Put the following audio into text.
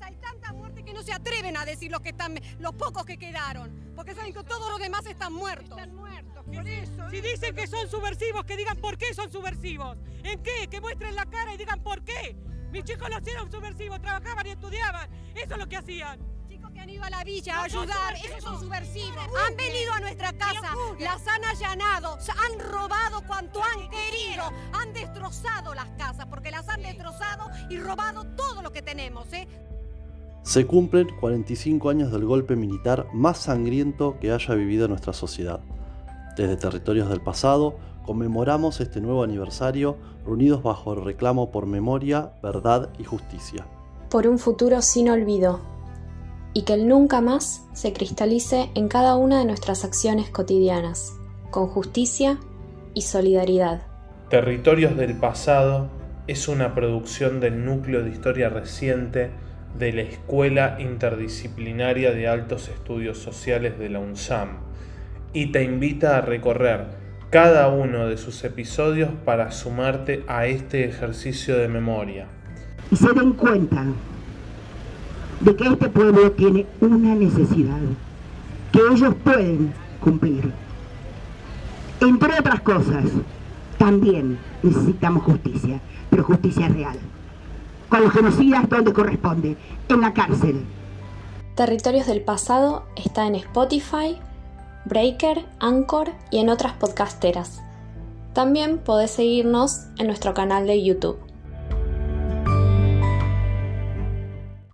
Hay tanta muerte que no se atreven a decir los que están, los pocos que quedaron, porque saben que todos los demás están muertos. Están muertos, por eso. Si dicen que son subversivos, que digan por qué son subversivos. ¿En qué? Que muestren la cara y digan por qué. Mis chicos no eran subversivos, trabajaban y estudiaban. Eso es lo que hacían. Chicos que han ido a la villa a ayudar, esos son subversivos. Han venido a nuestra casa, las han allanado, han robado cuanto han querido, han destrozado porque las han destrozado y robado todo lo que tenemos, ¿eh? Se cumplen 45 años del golpe militar más sangriento que haya vivido nuestra sociedad. Desde territorios del pasado, conmemoramos este nuevo aniversario reunidos bajo el reclamo por memoria, verdad y justicia. Por un futuro sin olvido, y que el nunca más se cristalice en cada una de nuestras acciones cotidianas, con justicia y solidaridad. Territorios del pasado es una producción del Núcleo de Historia Reciente de la Escuela Interdisciplinaria de Altos Estudios Sociales de la UNSAM y te invita a recorrer cada uno de sus episodios para sumarte a este ejercicio de memoria. Y se den cuenta de que este pueblo tiene una necesidad que ellos pueden cumplir. Entre otras cosas, también necesitamos justicia, pero justicia real. Con los genocidas donde corresponde, en la cárcel. Territorios del Pasado está en Spotify, Breaker, Anchor y en otras podcasteras. También podés seguirnos en nuestro canal de YouTube.